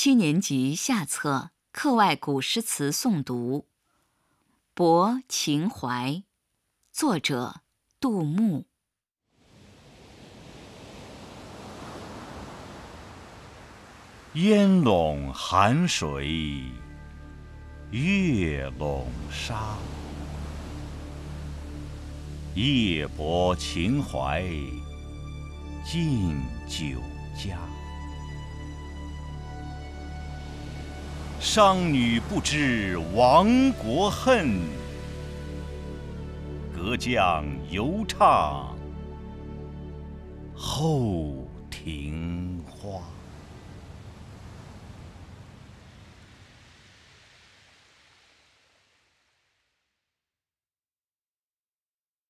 七年级下册课外古诗词诵读。《泊秦淮》，作者杜牧。烟笼寒水，月笼沙。夜泊秦淮，近酒家。商女不知亡国恨，隔江犹唱后庭花。